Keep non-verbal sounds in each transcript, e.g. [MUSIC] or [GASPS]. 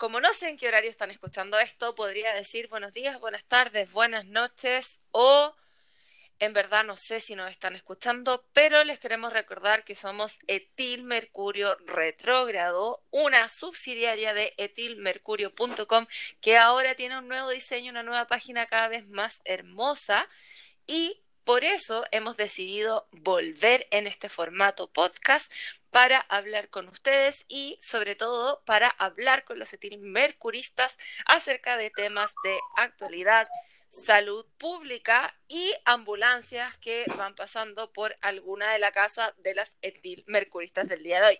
como no sé en qué horario están escuchando esto, podría decir buenos días, buenas tardes, buenas noches o en verdad no sé si nos están escuchando, pero les queremos recordar que somos Etil Mercurio Retrógrado, una subsidiaria de etilmercurio.com que ahora tiene un nuevo diseño, una nueva página cada vez más hermosa y por eso hemos decidido volver en este formato podcast para hablar con ustedes y sobre todo para hablar con los etilmercuristas acerca de temas de actualidad, salud pública y ambulancias que van pasando por alguna de la casa de las etilmercuristas del día de hoy.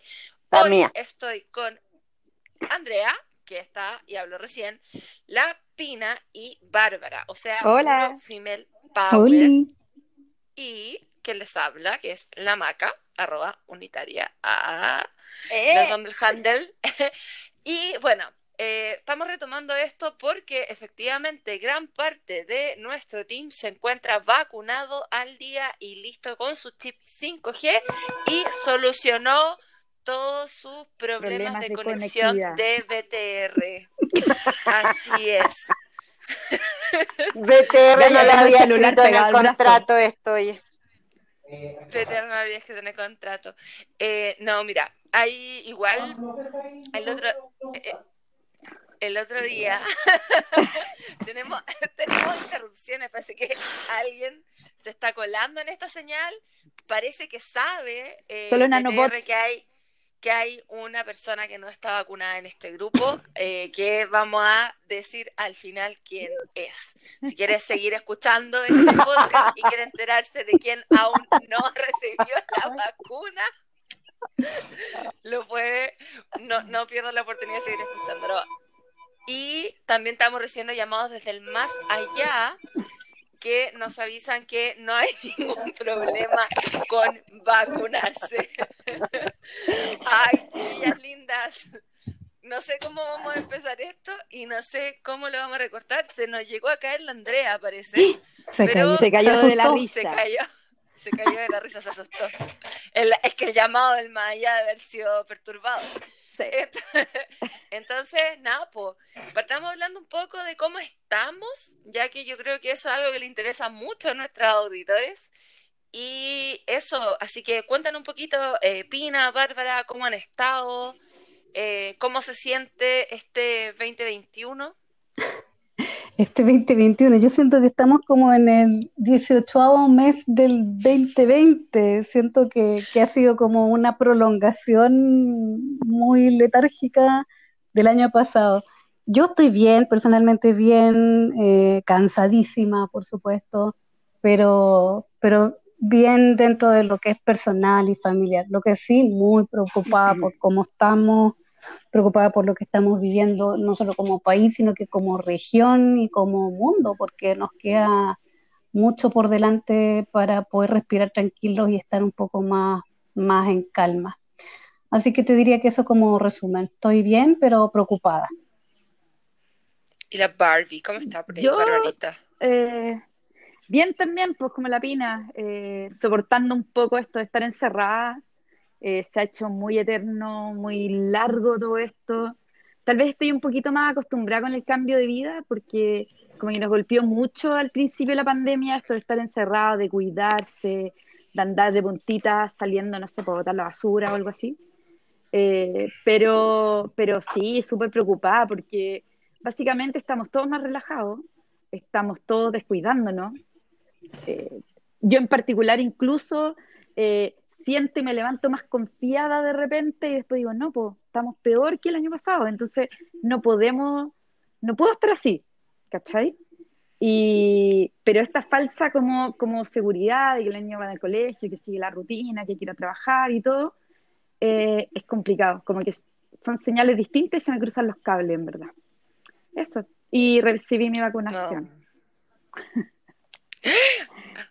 Hoy estoy con Andrea, que está, y hablo recién, La Pina y Bárbara, o sea, Hola. female power. Y quien les habla, que es la maca, arroba unitaria, a eh. del handle. [LAUGHS] y bueno, eh, estamos retomando esto porque efectivamente gran parte de nuestro team se encuentra vacunado al día y listo con su chip 5G y solucionó todos sus problemas, de, conexión de BTR. Así es. [LAUGHS] BTR no le había escrito en el contrato esto, oye. BTR no había escrito en el contrato. Eh, no, mira, hay igual el otro... Eh, el otro día [LAUGHS] tenemos, [LAUGHS] tenemos interrupciones, parece que alguien se está colando en esta señal, parece que sabe eh, que hay que hay una persona que no está vacunada en este grupo, eh, que vamos a decir al final quién es. Si quieres seguir escuchando este podcast y quiere enterarse de quién aún no [LAUGHS] recibió la vacuna, lo puede, no, no pierdo la oportunidad de seguir escuchándolo. Y también estamos recibiendo llamados desde el más allá que nos avisan que no hay [LAUGHS] ningún problema con vacunarse. No sé cómo vamos a empezar esto y no sé cómo lo vamos a recortar. Se nos llegó a caer la Andrea, parece. [GASPS] Se cayó, se cayó de la risa. Se cayó, se cayó de la risa, se asustó. es que el llamado del más allá de haber sido perturbado. [LAUGHS] Entonces, nada, pues, partamos hablando un poco de cómo estamos, ya que yo creo que eso es algo que le interesa mucho a nuestros auditores. Y eso, así que cuéntanos un poquito, eh, Pina, Bárbara, cómo han estado, eh, cómo se siente este 2021 este 2021. Yo siento que estamos como en el 18 mes del 2020. Siento que, ha sido como una prolongación muy letárgica del año pasado. Yo estoy bien, personalmente bien, eh, cansadísima, por supuesto, pero, pero bien dentro de lo que es personal y familiar. Lo que sí, muy preocupada por cómo estamos preocupada por lo que estamos viviendo, no solo como país, sino que como región y como mundo, porque nos queda mucho por delante para poder respirar tranquilos y estar un poco más, más en calma. Así que te diría que eso como resumen. Estoy bien, pero preocupada. ¿Y la Barbie? ¿Cómo está, Yo, eh, bien también, pues como la Pina, eh, soportando un poco esto de estar encerrada, eh, se ha hecho muy eterno, muy largo todo esto. Tal vez estoy un poquito más acostumbrada con el cambio de vida porque como que nos golpeó mucho al principio de la pandemia esto de estar encerrado, de cuidarse, de andar de puntitas saliendo, no sé, por botar la basura o algo así. Eh, pero, pero sí, súper preocupada porque básicamente estamos todos más relajados, estamos todos descuidándonos. Eh, yo en particular incluso siento y me levanto más confiada de repente y después digo, no, pues estamos peor que el año pasado, entonces no podemos, no puedo estar así, ¿cachai? Y, pero esta falsa como, como seguridad de que el niño va al colegio, que sigue la rutina, que quiere trabajar y todo, eh, es complicado, como que son señales distintas y se me cruzan los cables, en verdad. Eso. Y recibí mi vacunación.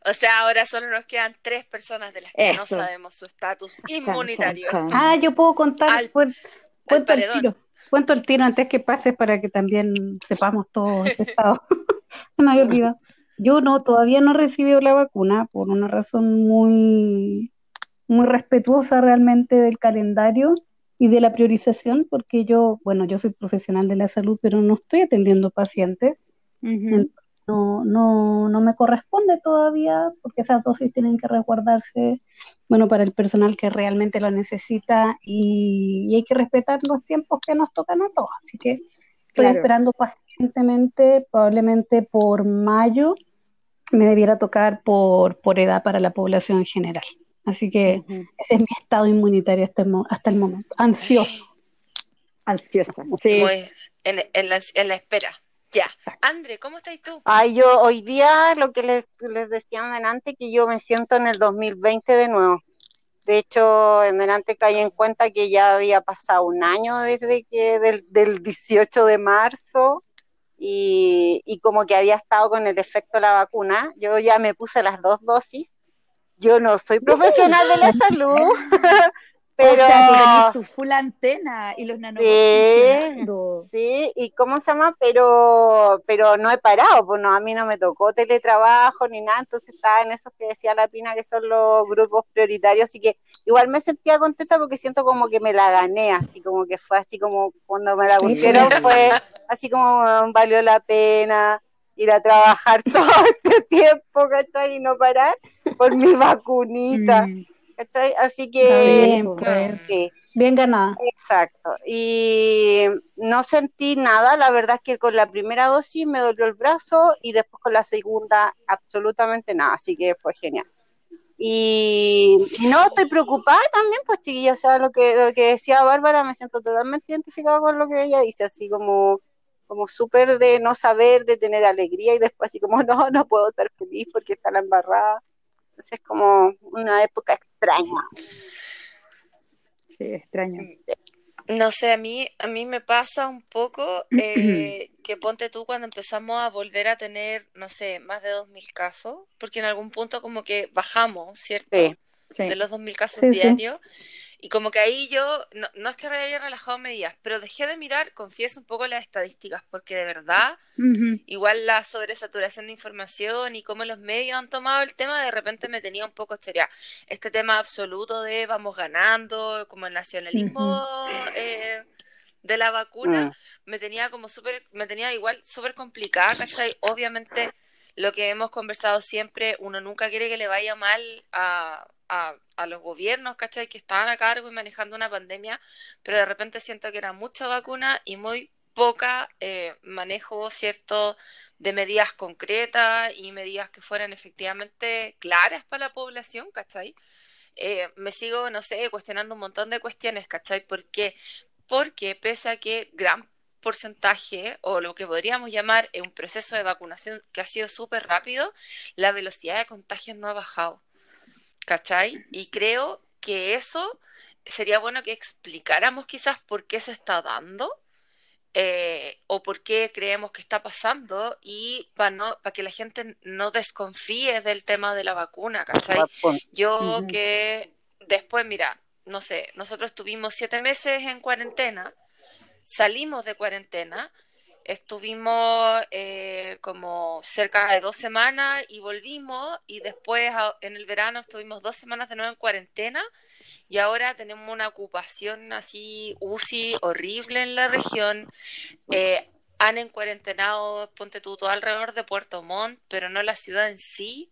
O sea, ahora solo nos quedan tres personas de las que no sabemos su estatus inmunitario. [LAUGHS] Ah, yo puedo contar. cuento el tiro. Cuento el tiro antes que pase para que también sepamos todo [LAUGHS] este estado. [LAUGHS] Se me había olvidado. Yo no, todavía no he recibido la vacuna por una razón muy, muy respetuosa realmente del calendario. y de la priorización, porque yo, bueno, yo soy profesional de la salud, pero no estoy atendiendo pacientes. No, no, no me corresponde todavía, porque esas dosis tienen que resguardarse, bueno, para el personal que realmente lo necesita y, hay que respetar los tiempos que nos tocan a todos. Así que estoy esperando pacientemente, probablemente por mayo me debiera tocar por, por edad para la población en general. Así que ese es mi estado inmunitario hasta el, hasta el momento. Ansioso. Ansiosa. Sí. en, en, la, en la espera. Ya. André, ¿cómo estás tú? Ay, yo hoy día lo que les, les decía adelante, que yo me siento en el 2020 de nuevo. De hecho, en delante caí en cuenta que ya había pasado un año desde que del, del 18 de marzo y, y, como que había estado con el efecto de la vacuna. Yo ya me puse las dos dosis yo no soy profesional de la salud, [LAUGHS] pero... O tu full antena y los nanobots sí, sí, y ¿cómo se llama? Pero pero no he parado, pues no, a mí no me tocó teletrabajo ni nada, entonces estaba en esos que decía la Pina que son los grupos prioritarios, así que igual me sentía contenta porque siento como que me la gané, así como que fue así como cuando me la pusieron fue así como valió la pena ir a trabajar [LAUGHS] todo este tiempo, ¿cachai? Y no parar por mi vacunita, mm. ¿Cachai? Así que... Bien, pues. sí. bien ganada. Exacto. Y no sentí nada, la verdad es que con la primera dosis me dolió el brazo y después con la segunda absolutamente nada, así que fue genial. Y, no, estoy preocupada también, pues chiquilla, o sea, lo que, lo que decía Bárbara, me siento totalmente identificada con lo que ella dice, así como como súper de no saber, de tener alegría y después así como, [LAUGHS] no, no puedo estar feliz porque está la embarrada. Entonces es como una época extraña. Sí, extraño. No sé, a mí, a mí me pasa un poco eh, [CLEARS THROAT] que ponte tú cuando empezamos a volver a tener, no sé, más de 2.000 casos, porque en algún punto como que bajamos, ¿cierto? Sí. De los 2.000 casos diarios. Y como que ahí yo, no, no es que haya relajado medidas, pero dejé de mirar, confieso un poco las estadísticas, porque de verdad, igual la sobresaturación de información y cómo los medios han tomado el tema, de repente me tenía un poco estaría Este tema absoluto de vamos ganando, como el nacionalismo eh, de la vacuna, mm. me tenía como súper, me tenía igual súper complicada, ¿cachai? Obviamente, lo que hemos conversado siempre, uno nunca quiere que le vaya mal a a, los gobiernos, ¿cachai? Que estaban a cargo y manejando una pandemia, pero de repente siento que era mucha vacuna y muy poca eh, manejo, ¿cierto?, de medidas concretas y medidas que fueran efectivamente claras para la población, ¿cachai? Eh, me sigo, no sé, cuestionando un montón de cuestiones, ¿cachai? ¿Por qué? Porque pese a que gran porcentaje o lo que podríamos llamar un proceso de vacunación que ha sido súper rápido, la velocidad de contagios no ha bajado. ¿Cachai? Y creo que eso sería bueno que explicáramos quizás por qué se está dando eh, o por qué creemos que está pasando y para no, para que la gente no desconfíe del tema de la vacuna, ¿cachai? Yo que después, mira, no sé, nosotros tuvimos siete meses en cuarentena, salimos de cuarentena Estuvimos eh, como cerca de dos semanas y volvimos y después en el verano estuvimos dos semanas de nuevo en cuarentena y ahora tenemos una ocupación así UCI horrible en la región. Eh, han encuarentenado, ponte tú, todo alrededor de Puerto Montt, pero no la ciudad en sí.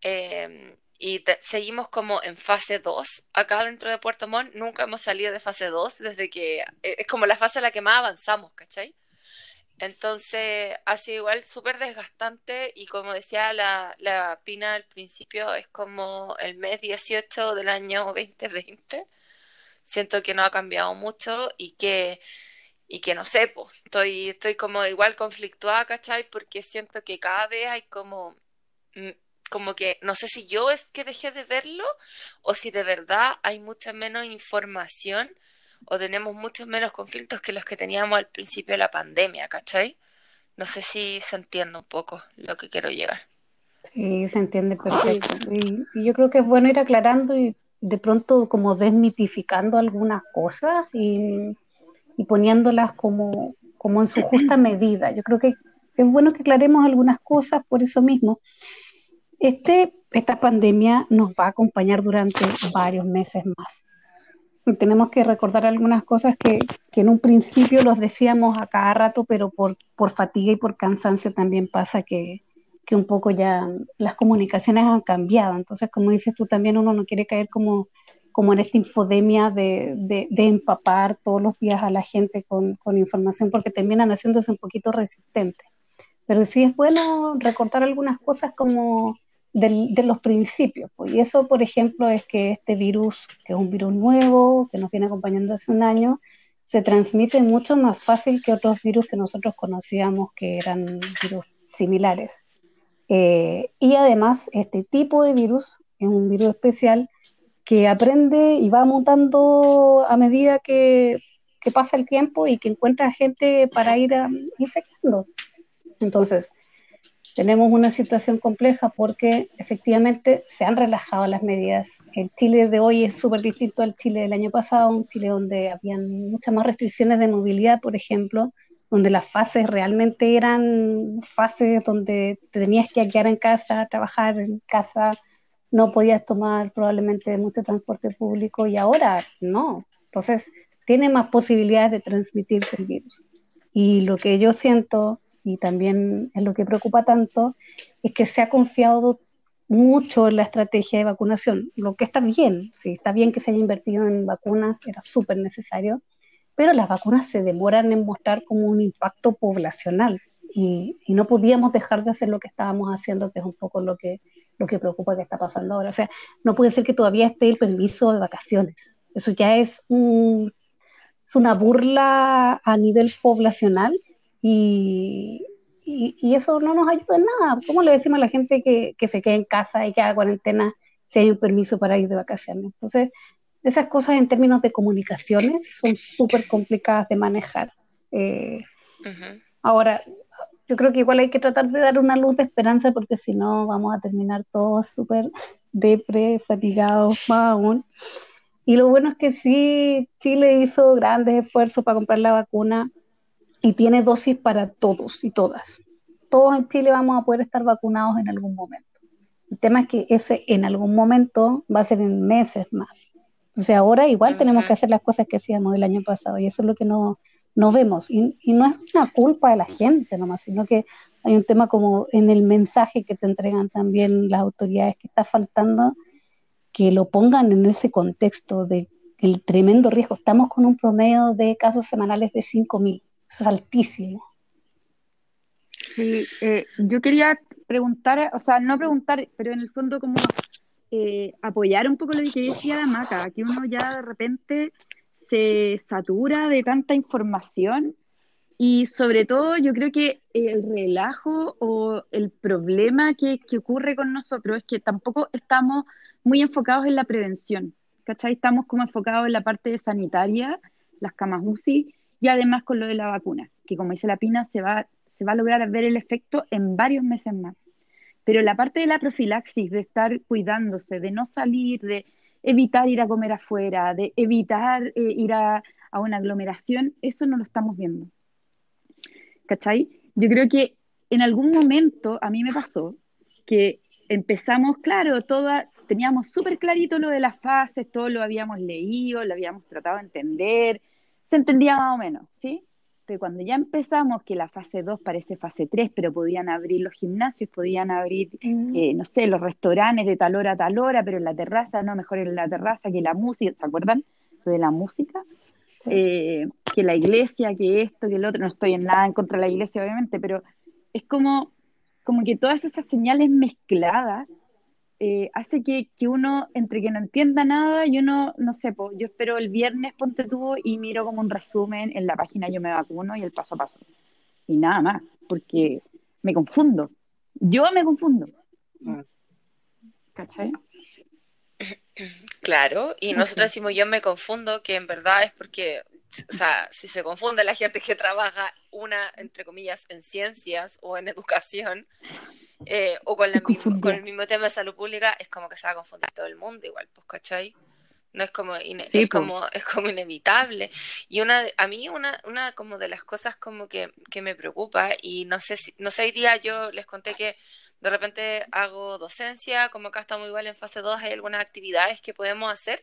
Em, y seguimos como en fase 2 acá dentro de Puerto Montt. Nunca hemos salido de fase 2 desde que eh, es como la fase en la que más avanzamos, ¿cachai? Entonces ha sido igual súper desgastante y como decía la, la Pina al principio, es como el mes 18 del año 2020. Siento que no ha cambiado mucho y que, y que no sé, pues, estoy, estoy como igual conflictuada, ¿cachai? Porque siento que cada vez hay como, mm, como que, no sé si yo es que dejé de verlo o si de verdad hay mucha menos información o tenemos muchos menos conflictos que los que teníamos al principio de la pandemia, ¿cachai? No sé si se entiende un poco lo que quiero llegar. Sí, se entiende perfecto. Y, yo creo que es bueno ir aclarando y de pronto como desmitificando algunas cosas y, y poniéndolas como, como en su justa [CLEARS THROAT] medida. Yo creo que es bueno que aclaremos algunas cosas por eso mismo. Este, esta pandemia nos va a acompañar durante varios meses más tenemos que recordar algunas cosas que, en un principio los decíamos a cada rato, pero por, por fatiga y por cansancio también pasa que, que un poco ya las comunicaciones han cambiado. Entonces, como dices tú, también uno no quiere caer como, como en esta infodemia de, de, empapar todos los días a la gente con, con, información, porque terminan haciéndose un poquito resistentes. Pero sí es bueno recortar algunas cosas como de los principios. Pues. Y eso, por ejemplo, es que este virus, que es un virus nuevo, que nos viene acompañando hace un año, se transmite mucho más fácil que otros virus que nosotros conocíamos que eran virus similares. Eh, y además, este tipo de virus es un virus especial que aprende y va mutando a medida que, pasa el tiempo y que encuentra gente para ir a, infectando. Entonces, tenemos una situación compleja porque efectivamente se han relajado las medidas. El Chile de hoy es súper distinto al Chile del año pasado, un Chile donde habían muchas más restricciones de movilidad, por ejemplo, donde las fases realmente eran fases donde te tenías que quedar en casa, trabajar en casa, no podías tomar probablemente mucho transporte público y ahora no. Entonces, tiene más posibilidades de transmitirse el virus. Y lo que yo siento y también es lo que preocupa tanto, es que se ha confiado mucho en la estrategia de vacunación, lo que está bien, sí, está bien que se haya invertido en vacunas, era súper necesario, pero las vacunas se demoran en mostrar como un impacto poblacional y, no podíamos dejar de hacer lo que estábamos haciendo, que es un poco lo que, lo que preocupa que está pasando ahora. O sea, no puede ser que todavía esté el permiso de vacaciones. Eso ya es, es una burla a nivel poblacional y, y, eso no nos ayuda en nada. ¿Cómo le decimos a la gente que, que se quede en casa y que haga cuarentena si hay un permiso para ir de vacaciones? Entonces, esas cosas en términos de comunicaciones son súper complicadas de manejar. Eh, ahora, yo creo que igual hay que tratar de dar una luz de esperanza porque si no vamos a terminar todos súper depre, fatigados más aún. Y lo bueno es que sí, Chile hizo grandes esfuerzos para comprar la vacuna y tiene dosis para todos y todas. Todos en Chile vamos a poder estar vacunados en algún momento. El tema es que ese en algún momento va a ser en meses más. Entonces ahora igual tenemos que hacer las cosas que hacíamos el año pasado y eso es lo que no, no vemos. Y, y, no es una culpa de la gente nomás, sino que hay un tema como en el mensaje que te entregan también las autoridades que está faltando que lo pongan en ese contexto de el tremendo riesgo. Estamos con un promedio de casos semanales de 5.000 es altísimo. Sí, eh, yo quería preguntar, o sea, no preguntar, pero en el fondo como eh, apoyar un poco lo que decía la Maca, que uno ya de repente se satura de tanta información y sobre todo yo creo que el relajo o el problema que, que ocurre con nosotros es que tampoco estamos muy enfocados en la prevención, ¿cachai? Estamos como enfocados en la parte sanitaria, las camas UCI, y además con lo de la vacuna, que como dice la Pina, se va, se va a lograr ver el efecto en varios meses más. Pero la parte de la profilaxis, de estar cuidándose, de no salir, de evitar ir a comer afuera, de evitar eh, ir a, a, una aglomeración, eso no lo estamos viendo. ¿Cachai? Yo creo que en algún momento a mí me pasó que empezamos, claro, toda, teníamos súper clarito lo de las fases, todo lo habíamos leído, lo habíamos tratado de entender, se entendía más o menos, ¿sí? Pero cuando ya empezamos, que la fase 2 parece fase 3, pero podían abrir los gimnasios, podían abrir, eh, no sé, los restaurantes de tal hora a tal hora, pero en la terraza, no, mejor en la terraza que la música, ¿se acuerdan? Lo de la música. Eh, que la iglesia, que esto, que el otro, no estoy en nada en contra de la iglesia, obviamente, pero es como, como que todas esas señales mezcladas eh, hace que, que, uno, entre que no entienda nada, y uno, no sé, yo espero el viernes, ponte tú, y miro como un resumen en la página Yo me vacuno y el paso a paso. Y nada más, porque me confundo. Yo me confundo. Mm. ¿Cachai? Claro, y nosotros decimos yo me confundo, que en verdad es porque, o sea, si se confunde la gente que trabaja una, entre comillas, en ciencias o en educación, eh, o con, con el mismo tema de salud pública, es como que se va a confundir todo el mundo igual, pues, ¿cachai? No es como, es, como es como inevitable. Y una a mí una, una como de las cosas como que, que me preocupa, y no sé si, no sé, hoy día yo les conté que de repente hago docencia, como acá estamos igual en fase 2, hay algunas actividades que podemos hacer.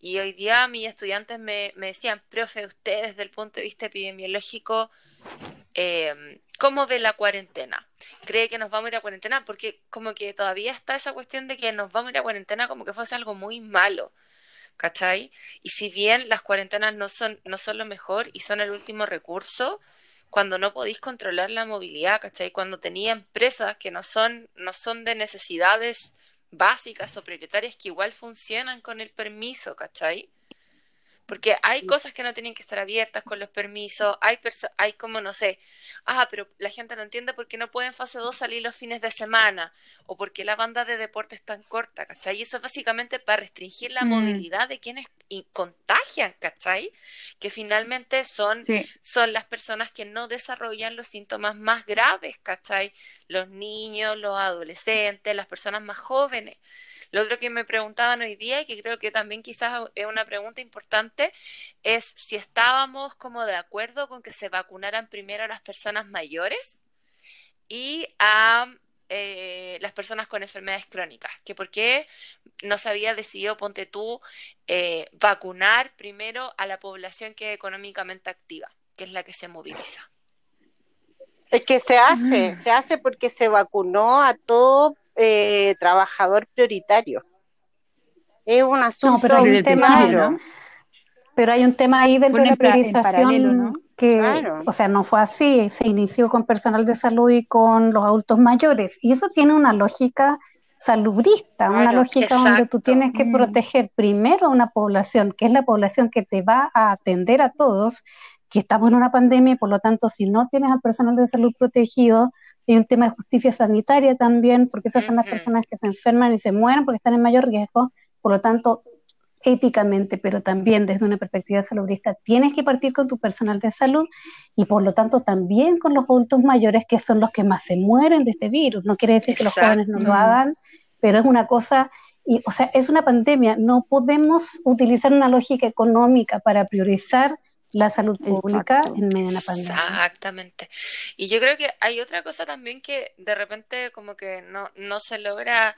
Y hoy día mis estudiantes me, me decían, profe, usted desde el punto de vista epidemiológico, eh, ¿cómo ve la cuarentena? ¿Cree que nos vamos a ir a cuarentena? Porque como que todavía está esa cuestión de que nos vamos a ir a cuarentena como que fuese algo muy malo. ¿Cachai? Y si bien las cuarentenas no son, no son lo mejor y son el último recurso, cuando no podéis controlar la movilidad, ¿cachai? Cuando tenía empresas que no son, no son de necesidades básicas o prioritarias que igual funcionan con el permiso, ¿cachai? Porque hay cosas que no tienen que estar abiertas con los permisos, hay, hay como, no sé, ah, pero la gente no entiende por qué no pueden fase 2 salir los fines de semana, o por qué la banda de deporte es tan corta, ¿cachai? Y eso es básicamente para restringir la mm. movilidad de quienes contagian, ¿cachai? Que finalmente son, son las personas que no desarrollan los síntomas más graves, ¿cachai? Los niños, los adolescentes, las personas más jóvenes. Lo otro que me preguntaban hoy día y que creo que también quizás es una pregunta importante es si estábamos como de acuerdo con que se vacunaran primero a las personas mayores y a eh, las personas con enfermedades crónicas, que por qué no se había decidido, ponte tú, eh, vacunar primero a la población que es económicamente activa, que es la que se moviliza. Es que se hace, se hace porque se vacunó a todo eh, trabajador prioritario. Es un asunto pero hay un tema, Pero hay un tema ahí de la priorización que, o sea, no fue así. Se inició con personal de salud y con los adultos mayores. Y eso tiene una lógica salubrista, una lógica donde tú tienes que mm. proteger primero a una población, que es la población que te va a atender a todos, que estamos en una pandemia y por lo tanto si no tienes al personal de salud protegido, hay un tema de justicia sanitaria también, porque esas son las personas que se enferman y se mueren porque están en mayor riesgo. Por lo tanto, éticamente, pero también desde una perspectiva salubrista, tienes que partir con tu personal de salud y por lo tanto también con los adultos mayores que son los que más se mueren de este virus. No quiere decir que los jóvenes no lo hagan, pero es una cosa, y, o sea, es una pandemia. No podemos utilizar una lógica económica para priorizar la salud pública en medio de la pandemia. Exactamente. Y yo creo que hay otra cosa también que de repente como que no, no se logra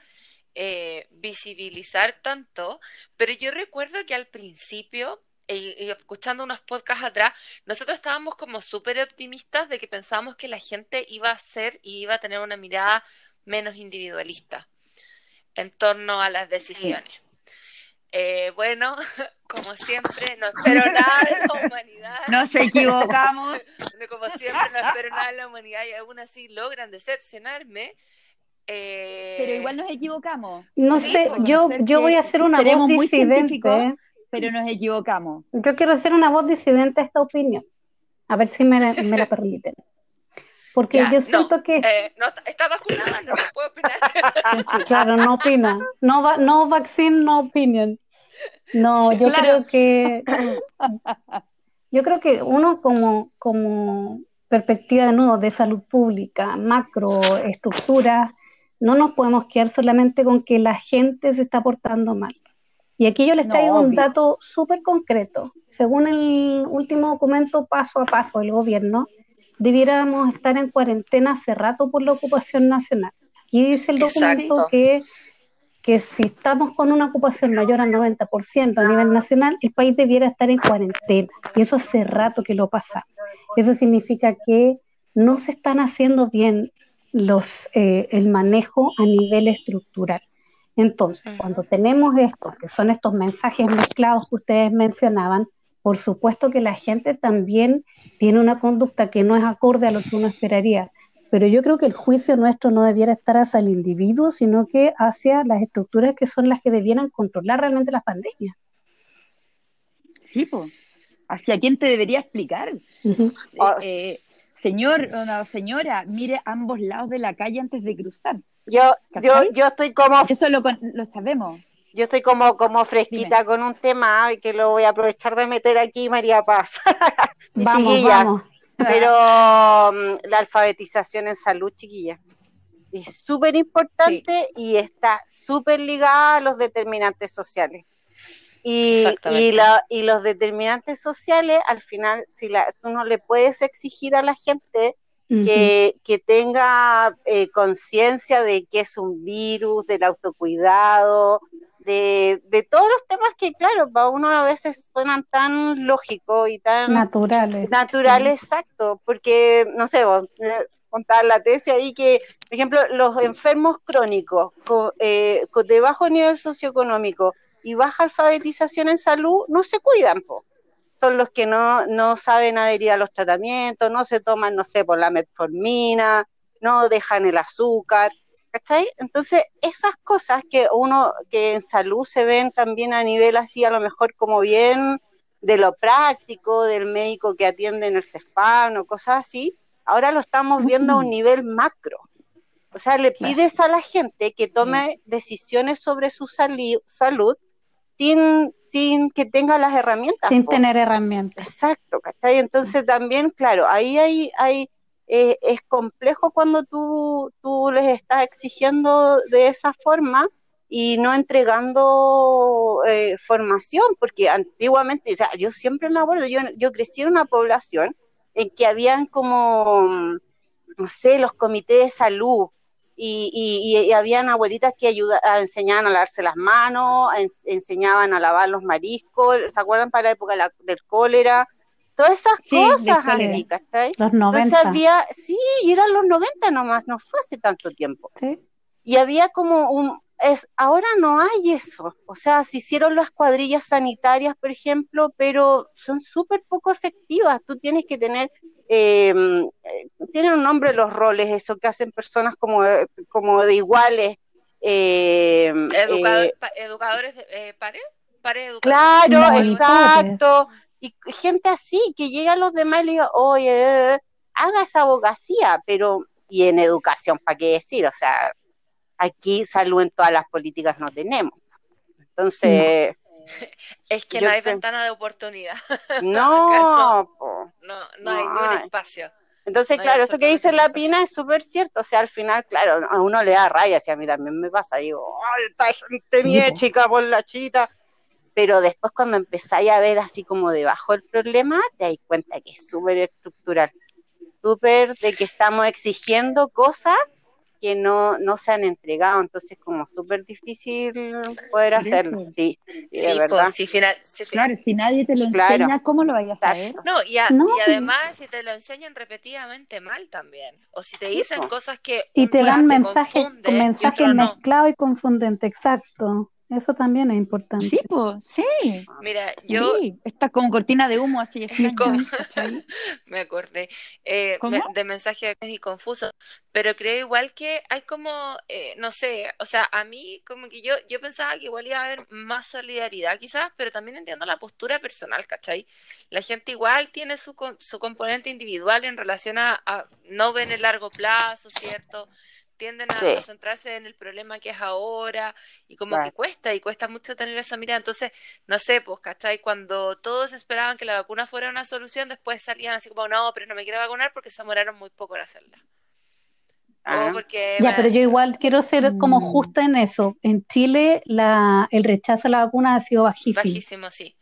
eh, visibilizar tanto, pero yo recuerdo que al principio, y, escuchando unos podcasts atrás, nosotros estábamos como súper optimistas de que pensábamos que la gente iba a ser y iba a tener una mirada menos individualista en torno a las decisiones. Eh, bueno, [LAUGHS] como siempre, no espero nada de la humanidad. Nos equivocamos. [LAUGHS] Como siempre, no espero nada de la humanidad y aún así logran decepcionarme. Eh, pero igual nos equivocamos. No sé, yo, yo voy a hacer una voz disidente. Pero nos equivocamos. Yo quiero hacer una voz disidente a esta opinión. A ver si me, me la [LAUGHS] permiten. Porque yo siento que... Eh, no, está vacunada, no puedo opinar. [LAUGHS] claro, no opina. No, no vaccine, no opinion. No, yo creo que yo creo que uno como, como perspectiva de nuevo de salud pública, macro, estructura, no nos podemos quedar solamente con que la gente se está portando mal. Y aquí yo les traigo un dato súper concreto. Según el último documento paso a paso del gobierno, debiéramos estar en cuarentena hace rato por la ocupación nacional. Aquí dice el documento que que si estamos con una ocupación mayor al 90% a nivel nacional, el país debiera estar en cuarentena. Y eso hace rato que lo pasa. Eso significa que no se están haciendo bien los, eh, el manejo a nivel estructural. Entonces, cuando tenemos esto, que son estos mensajes mezclados que ustedes mencionaban, por supuesto que la gente también tiene una conducta que no es acorde a lo que uno esperaría pero yo creo que el juicio nuestro no debiera estar hacia el individuo, sino que hacia las estructuras que son las que debieran controlar realmente las pandemias. Sí, pues. ¿Hacia quién te debería explicar? Eh, eh, señor o señora, mire ambos lados de la calle antes de cruzar. Yo, yo, yo estoy como... Eso lo, lo sabemos. Yo estoy como, como fresquita con un tema y que lo voy a aprovechar de meter aquí, María Paz. [LAUGHS] vamos, vamos. Pero mm, la alfabetización en salud, chiquilla, es súper importante y está súper ligada a los determinantes sociales. Y, y, los determinantes sociales, al final, si la, tú no le puedes exigir a la gente que, tenga eh, conciencia de que es un virus, del autocuidado, de, de todos los temas que, claro, para uno a veces suenan tan lógicos y tan naturales. Naturales, exacto, porque, no sé, vos, eh, contar la tesis ahí que, por ejemplo, los enfermos crónicos eh, de bajo nivel socioeconómico y baja alfabetización en salud no se cuidan, po. son los que no, no saben adherir a los tratamientos, no se toman, no sé, por la metformina, no dejan el azúcar, ¿cachai? Entonces, esas cosas que uno, que en salud se ven también a nivel así, a lo mejor como bien de lo práctico, del médico que atiende en el CESPAN o cosas así, ahora lo estamos viendo a un nivel macro. O sea, le pides a la gente que tome decisiones sobre su salud sin, sin que tenga las herramientas. Sin tener herramientas. Exacto, ¿cachai? Entonces también, claro, ahí hay, hay eh, es complejo cuando tú, tú les estás exigiendo de esa forma y no entregando eh, formación, porque antiguamente, o sea, yo siempre me acuerdo, yo, yo crecí en una población en que habían como, no sé, los comités de salud, y, y, habían abuelitas que ayuda, enseñaban a lavarse las manos, enseñaban a lavar los mariscos, ¿se acuerdan para la época del cólera? Todas esas cosas así, ¿cachai? Los 90. había, sí, y eran los 90 nomás, no fue hace tanto tiempo. Sí. Y había como un, es, ahora no hay eso. O sea, se hicieron las cuadrillas sanitarias, por ejemplo, pero son súper poco efectivas. Tú tienes que tener, eh, tienen un nombre los roles, eso que hacen personas como, como de iguales. Em, eh, educadores de eh, pares, Claro, exacto. Y gente así, que llega a los demás y le diga, oye, haga esa abogacía, pero, y en educación, ¿para qué decir? O sea, aquí salud en todas las políticas no tenemos. Entonces... [LAUGHS] Es que no hay ventana de oportunidad. [LAUGHS] No, no, no, hay ni un espacio. Entonces, claro, eso que dice la Pina es súper cierto. O sea, al final, claro, a uno le da raya, si a mí también me pasa. Digo, ay, esta gente bien chica por la chita. Pero después, cuando empezáis a ver así como debajo del problema, te das cuenta que es súper estructural. Súper de que estamos exigiendo cosas que no, no se han entregado, entonces como súper difícil poder hacerlo, sí, de verdad. si final, claro, si nadie te lo enseña, ¿cómo lo vayas a saber? No, y, y, además si te lo enseñan repetidamente mal también, o si te dicen cosas que... Y te dan mensajes, mensajes mezclados y confundentes, exacto. Eso también es importante. Sí, pues, sí. Mira, yo... Está como cortina de humo así. [LAUGHS] [LAUGHS] me acordé eh, de mensajes y confusos, pero creo igual que hay como, eh, no sé, o sea, a mí como que yo, yo pensaba que igual iba a haber más solidaridad quizás, pero también entiendo la postura personal, ¿cachai? La gente igual tiene su, su componente individual en relación a, a no ver el largo plazo, ¿cierto? Tienden a, centrarse en el problema que es ahora y como que cuesta y cuesta mucho tener esa mirada. Entonces, no sé, pues, ¿cachai? Cuando todos esperaban que la vacuna fuera una solución, después salían así como, no, pero no me quiero vacunar porque se demoraron muy poco en hacerla. Ah. porque ya, pero yo igual quiero ser como mm. justa en eso. En Chile la, el rechazo a la vacuna ha sido bajísimo. Bajísimo, sí.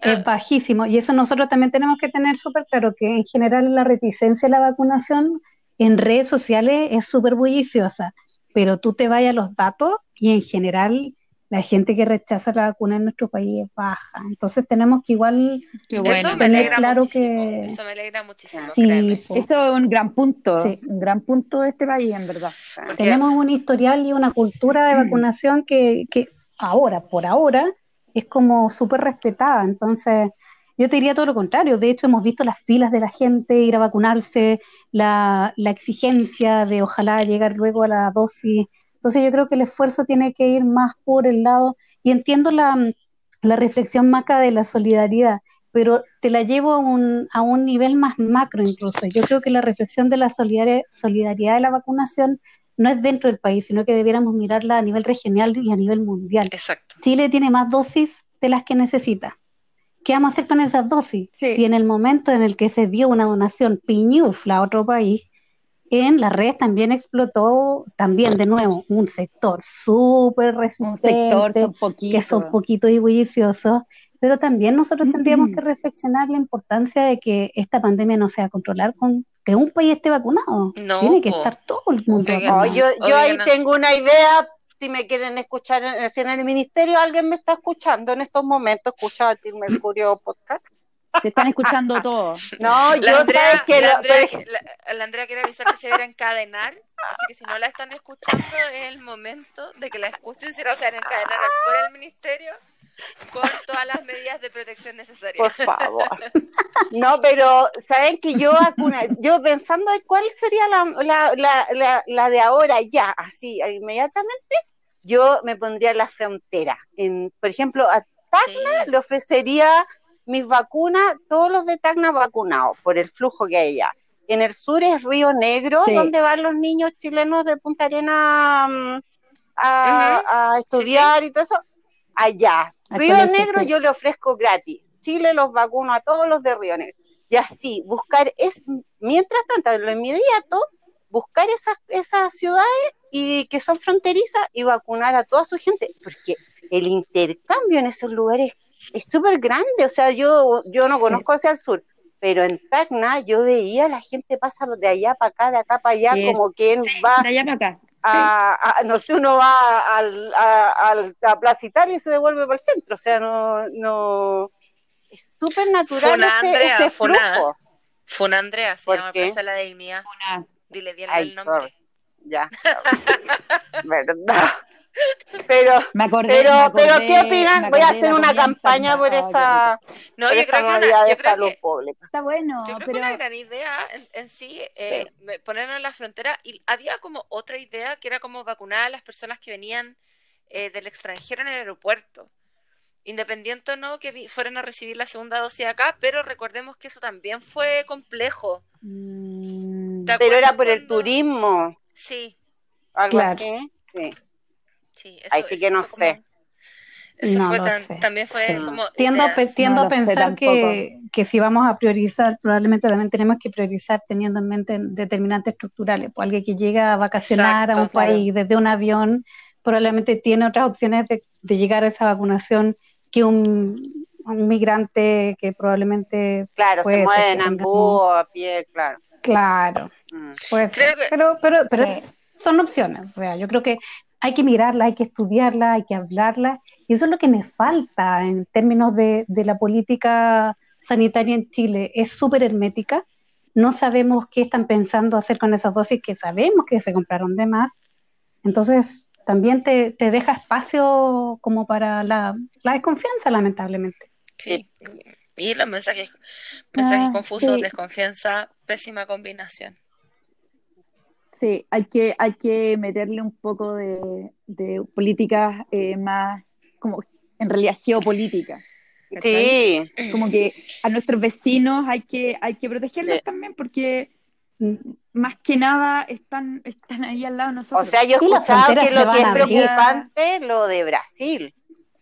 Es ah. bajísimo. Y eso nosotros también tenemos que tener súper claro, que en general la reticencia a la vacunación en redes sociales es súper bulliciosa, pero tú te vayas a los datos y en general la gente que rechaza la vacuna en nuestro país es baja. Entonces tenemos que igual eso me alegra claro que eso me alegra muchísimo. Sí, eso es un gran punto, un gran punto de este país en verdad. Tenemos un historial y una cultura de mm. vacunación que, que ahora, por ahora, es como súper respetada. Entonces, yo te diría todo lo contrario. De hecho, hemos visto las filas de la gente ir a vacunarse, la, exigencia de ojalá llegar luego a la dosis. Entonces, yo creo que el esfuerzo tiene que ir más por el lado, y entiendo la, reflexión maca de la solidaridad, pero te la llevo a un, a un nivel más macro incluso. Yo creo que la reflexión de la solidaridad de la vacunación no es dentro del país, sino que debiéramos mirarla a nivel regional y a nivel mundial. Exacto. Chile tiene más dosis de las que necesita. ¿Qué vamos a hacer con esas dosis? Si en el momento en el que se dio una donación piñufla a otro país, en las redes también explotó, también de nuevo, un sector súper resistente, que son poquito y bulliciosos, pero también nosotros tendríamos que reflexionar la importancia de que esta pandemia no sea controlar con que un país esté vacunado. Tiene que estar todo el mundo vacunado. yo, yo ahí tengo una idea si me quieren escuchar, si en el ministerio alguien me está escuchando en estos momentos, escucha a Mercurio Podcast. Se están escuchando todos. [LAUGHS] No, yo Andrea, que la, lo- Andrea, la- la Andrea quiere avisar que se va a encadenar, así que si no la están escuchando es el momento de que la escuchen, si no se van a encadenar al fuera del ministerio con todas las medidas de protección necesarias. Por favor. No, pero saben que yo vacuna, yo pensando en cuál sería la, la, la, la, la de ahora ya, así inmediatamente, yo me pondría en la frontera. En, por ejemplo, a Tacna Sí. le ofrecería mis vacunas, todos los de Tacna vacunados por el flujo que hay allá. En el sur es Río Negro, Sí. donde van los niños chilenos de Punta Arena mm, a estudiar y todo eso. Allá. Río Negro yo le ofrezco gratis. Chile los vacuno a todos los de Río Negro. Y así, buscar es, mientras tanto, en lo inmediato, buscar esas, esas ciudades y que son fronterizas y vacunar a toda su gente, porque el intercambio en esos lugares es súper grande, o sea, yo, yo no conozco hacia el sur, pero en Tacna yo veía a la gente pasa de allá para acá, de acá para allá, Sí. como quien va De allá para acá. A, a- no sé, uno va al, a, al- a Plaza Italia y se devuelve para el centro, o sea, no, no, es súper natural ese, Andrea, ese funa. flujo. Funa Andrea, se ¿Por llama qué? Plaza de la Dignidad. Una- Dile bien Ay, el nombre. sorry. Ya, [LAUGHS] [LAUGHS] verdad. Pero, Me acordé. pero, me pero, ¿qué opinan? Voy a hacer una campaña por esa. No, por yo esa creo que una, modalidad de yo creo salud que, pública. Está bueno, yo creo que una gran idea en, en sí, eh, ponernos en la frontera. Y había como otra idea que era como vacunar a las personas que venían eh, del extranjero en el aeropuerto. Independiente o no que vi- fueran a recibir la segunda dosis acá, pero recordemos que eso también fue complejo. Mm, ¿Te Pero era por el turismo, Sí, algo Claro. así. Sí. Sí. Ahí eso- sí eso que no como- sé. Eso No fue tan- sé. también fue Sí. como Tiendo, ideas. tiendo No a pensar que, que si vamos a priorizar, probablemente también tenemos que priorizar teniendo en mente determinantes estructurales. Pues alguien que llega a vacacionar a un Exacto. país desde un avión, probablemente tiene otras opciones de, de llegar a esa vacunación que un, un migrante que probablemente, Claro, Puede se que en tengamos- búho, a pie, claro. claro, Mm. puede Creo ser. que- Pero, pero, pero Sí. son opciones. O sea, yo creo que hay que mirarla, hay que estudiarla, hay que hablarla. Y eso es lo que me falta en términos de, de la política sanitaria en Chile. Es súper hermética. No sabemos qué están pensando hacer con esas dosis que sabemos que se compraron de más. Entonces, también te, te deja espacio como para la, la desconfianza, lamentablemente. Sí. Y los mensajes, mensajes Ah, confusos, sí. desconfianza, pésima combinación. Sí, hay que, hay que meterle un poco de, de políticas eh, más, como en realidad geopolíticas. ¿cachai? Sí, Como que a nuestros vecinos hay que, hay que protegerlos Sí. también porque más que nada están, están ahí al lado de o nosotros. sea, yo he escuchado que lo que es preocupante lo de Brasil.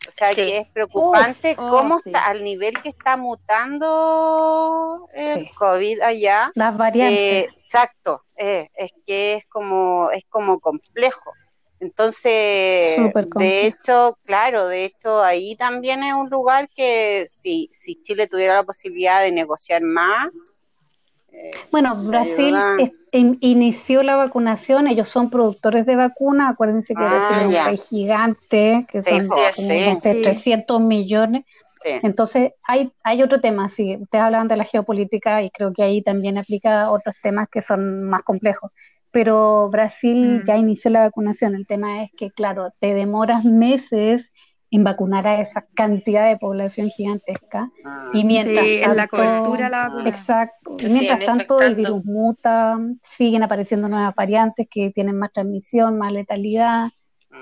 O sea, Sí. que es preocupante Oh, oh, cómo sí. está, al nivel que está mutando el Sí. COVID allá. Las variantes. Eh, exacto, eh, es que es como, es como complejo. Entonces, de hecho, claro, de hecho ahí también es un lugar que si, si Chile tuviera la posibilidad de negociar más, eh, Bueno, Brasil ayuda. es- in- inició la vacunación, ellos son productores de vacunas, acuérdense que Ah, Brasil es un país gigante, que Sí, son pues, como, sí. no sé, Sí. 300 millones. Sí. Entonces, hay, hay otro tema, sí, ustedes hablaban de la geopolítica y creo que ahí también aplica otros temas que son más complejos. Pero Brasil Mm. ya inició la vacunación, el tema es que, claro, te demoras meses en vacunar a esa cantidad de población gigantesca. Ah, Y mientras Sí, en la tanto- cobertura de la vacuna. Exacto. Mientras tanto, el virus muta, siguen apareciendo nuevas variantes que tienen más transmisión, más letalidad.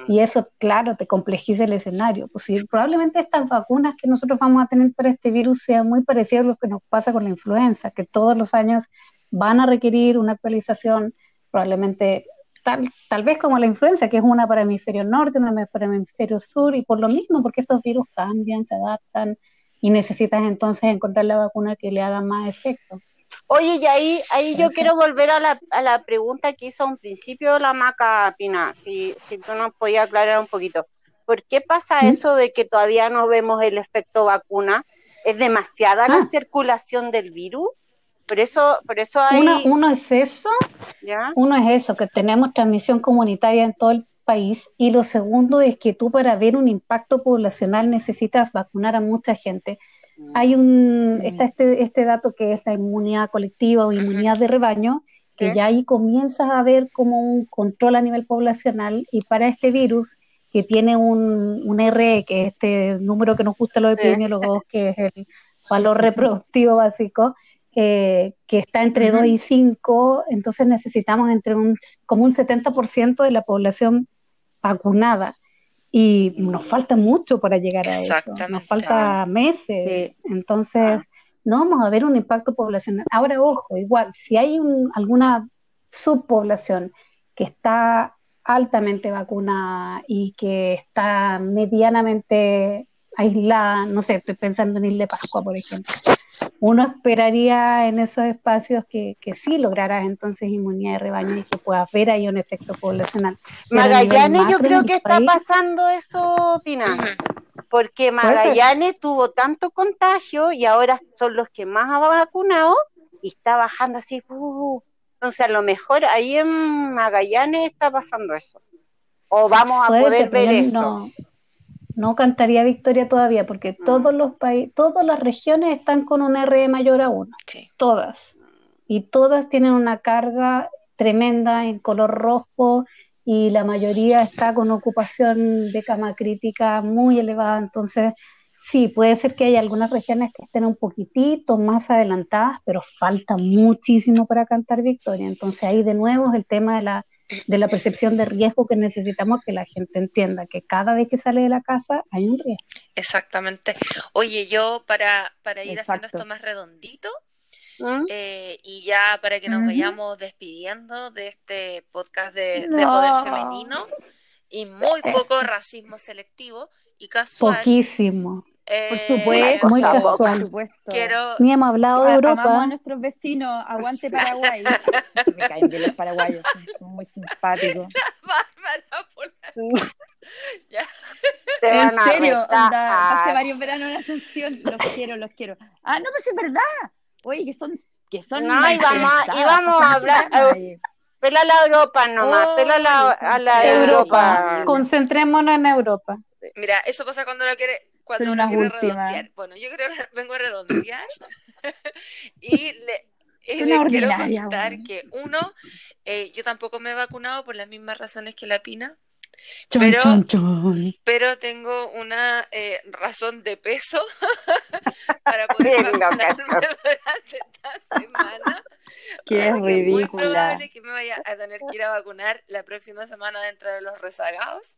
Y eso, claro, te complejiza el escenario. Pues probablemente estas vacunas que nosotros vamos a tener para este virus sean muy parecidas a lo que nos pasa con la influenza, que todos los años van a requerir una actualización, probablemente tal, tal vez como la influenza, que es una para el hemisferio norte, una para el hemisferio sur, y por lo mismo, porque estos virus cambian, se adaptan, y necesitas entonces encontrar la vacuna que le haga más efecto. Oye, y ahí, ahí yo quiero volver a la, a la pregunta que hizo a un principio la Maca Pina, si, si tú nos podías aclarar un poquito. ¿Por qué pasa eso de que todavía no vemos el efecto vacuna? ¿Es demasiada la Ah. circulación del virus? Por eso, por eso hay, Uno, uno es eso, ¿ya? uno es eso, que tenemos transmisión comunitaria en todo el país y lo segundo es que tú para ver un impacto poblacional necesitas vacunar a mucha gente. Hay un, está este, este dato que es la inmunidad colectiva o inmunidad de rebaño, que ya ahí comienzas a ver como un control a nivel poblacional y para este virus que tiene un, un R, que es este número que nos gusta a los epidemiólogos, que es el valor reproductivo básico, eh, que está entre 2 y 5, entonces necesitamos entre un, como un 70% de la población vacunada. Y nos falta mucho para llegar a eso, nos falta meses. Entonces, ah. no vamos a ver un impacto poblacional. Ahora, ojo, igual, si hay un, alguna subpoblación que está altamente vacunada y que está medianamente aislada, no sé, estoy pensando en Isla Pascua, por ejemplo, uno esperaría en esos espacios que, que sí lograras entonces inmunidad de rebaño y que puedas ver ahí un efecto poblacional. Magallanes yo creo que está pasando eso, Pina, porque Magallanes tuvo tanto contagio y ahora son los que más ha vacunado y está bajando así. Uh, entonces a lo mejor ahí en Magallanes está pasando eso. O vamos a poder ver eso no cantaría victoria todavía porque mm. todos los países, todas las regiones están con un R mayor a uno, todas. Y todas tienen una carga tremenda en color rojo y la mayoría está con ocupación de cama crítica muy elevada. Entonces, sí, puede ser que haya algunas regiones que estén un poquitito más adelantadas, pero falta muchísimo para cantar victoria. Entonces, ahí de nuevo es el tema de la de la percepción de riesgo que necesitamos que la gente entienda, que cada vez que sale de la casa hay un riesgo. Exactamente. Oye, yo para, para ir haciendo esto más redondito, ¿Mm? eh, y ya para que nos vayamos despidiendo de este podcast de, poder femenino y muy poco racismo selectivo y casual. Poquísimo. Eh, por supuesto, muy casual. Quiero... Ni hemos hablado de Europa. Amamos a nuestros vecinos, aguante Paraguay. [LAUGHS] Me caen bien los paraguayos, son muy simpáticos. ya. En serio, onda, hace varios veranos en Asunción, los quiero, los quiero. Ah, no, pues es verdad. Oye, que son, que son. No, íbamos a, íbamos a hablar. Eh, pela la Europa nomás, oh, pela la, a la Europa. Europa. Concentrémonos en Europa. Mira, eso pasa cuando lo quiere cuando uno quiere redondear. Bueno, yo creo que [LAUGHS] vengo a redondear [LAUGHS] y le, eh, quiero contar que uno, eh, yo tampoco me he vacunado por las mismas razones que la Pina. pero, pero tengo una eh, razón de peso [LAUGHS] para poder vacunarme durante esta semana. Qué es ridícula. muy probable que me vaya a tener que ir a vacunar la próxima semana dentro de los rezagados.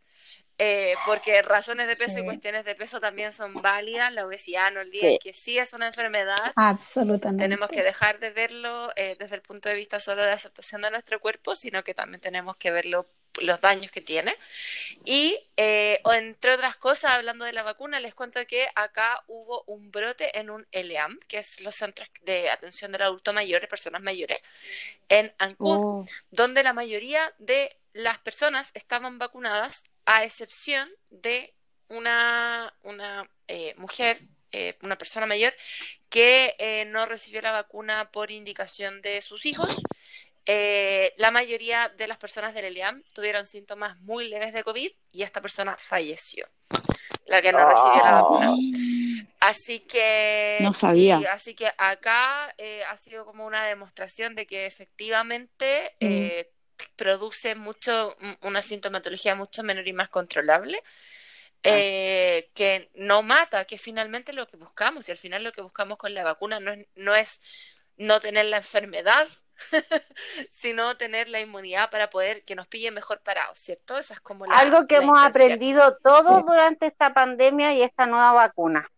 Eh, porque razones de peso y cuestiones de peso también son válidas. La obesidad, no olviden que sí es una enfermedad. Absolutamente. Tenemos que dejar de verlo eh, desde el punto de vista solo de aceptación de nuestro cuerpo, sino que también tenemos que verlo los daños que tiene. Y eh, entre otras cosas, hablando de la vacuna, les cuento que acá hubo un brote en un ELEAM, que es los centros de atención del adulto mayor, de personas mayores, en Ancud, oh. donde la mayoría de las personas estaban vacunadas a excepción de una, una eh, mujer, eh, una persona mayor, que eh, no recibió la vacuna por indicación de sus hijos. la mayoría de las personas del ELIAM tuvieron síntomas muy leves de COVID y esta persona falleció, la que no recibió la vacuna. Así que, no sabía. así que acá ha sido como una demostración de que efectivamente mm produce mucho, una sintomatología mucho menor y más controlable, ah. eh, que no mata, que finalmente lo que buscamos, y al final lo que buscamos con la vacuna no es no, es no tener la enfermedad, [LAUGHS] sino tener la inmunidad para poder que nos pille mejor parados, ¿cierto? Esa es como Algo que hemos aprendido todos durante esta pandemia y esta nueva vacuna,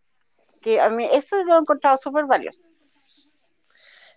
que a mí eso lo he encontrado súper valioso.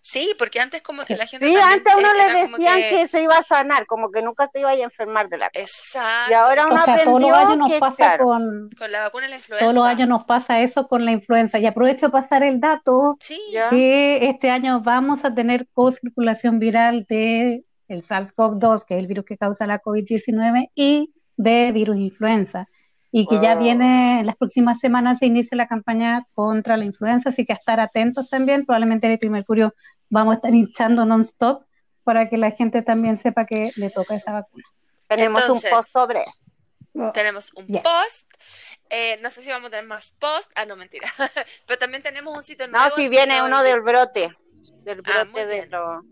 Sí, porque antes como que la gente... Sí, antes a uno le decían que... se iba a sanar, como que nunca te iba a enfermar de la cosa. Exacto. Y ahora uno o sea, todos los años nos pasa con, con la vacuna y la influenza. Todos los años nos pasa eso con la influenza. Y aprovecho pasar el dato sí. que este año vamos a tener co-circulación viral de el SARS-CoV-2, que es el virus que causa la COVID-19, y de virus influenza y que ya viene en las próximas semanas se inicia la campaña contra la influenza, así que a estar atentos también, probablemente el Mercurio vamos a estar hinchando non-stop para que la gente también sepa que le toca esa vacuna. Tenemos un post sobre eso. Oh, tenemos un post. Eh, no sé si vamos a tener más post. Ah, no, mentira. [LAUGHS] Pero también tenemos un sitio nuevo. No, si viene uno del brote. Del ah, brote de lo...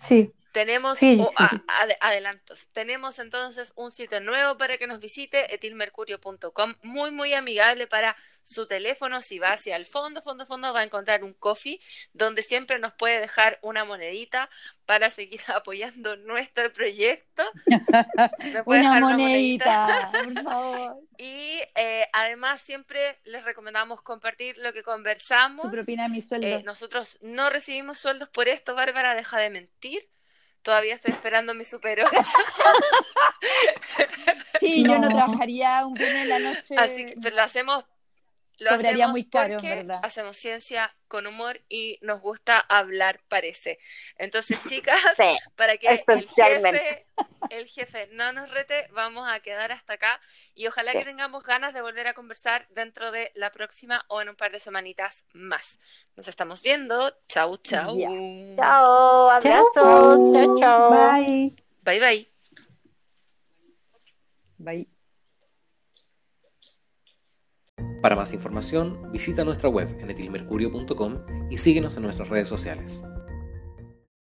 Sí. Tenemos adelantos. Tenemos entonces un sitio nuevo para que nos visite, etilmercurio.com, muy muy amigable para su teléfono. Si va hacia el fondo, fondo, fondo, va a encontrar un coffee donde siempre nos puede dejar una monedita para seguir [LAUGHS] apoyando nuestro proyecto. [LAUGHS] una monedita, por favor. [LAUGHS] Y eh, además siempre les recomendamos compartir lo que conversamos. Su propina mi sueldo. Eh, nosotros no recibimos sueldos por esto, Bárbara, deja de mentir. Todavía estoy esperando mi super [LAUGHS] 8. sí, yo no trabajaría un viernes en la noche. Así que, pero lo hacemos lo hacemos muy caro, porque hacemos ciencia con humor y nos gusta hablar, parece. Entonces, [LAUGHS] chicas, para que el jefe, el jefe no nos rete, vamos a quedar hasta acá y ojalá que tengamos ganas de volver a conversar dentro de la próxima o en un par de semanitas más. Nos estamos viendo. Chau, chau. Chao, abrazos. Chao, chao. Bye. Bye, bye. Bye. Para más información, visita nuestra web en etilmercurio.com y síguenos en nuestras redes sociales.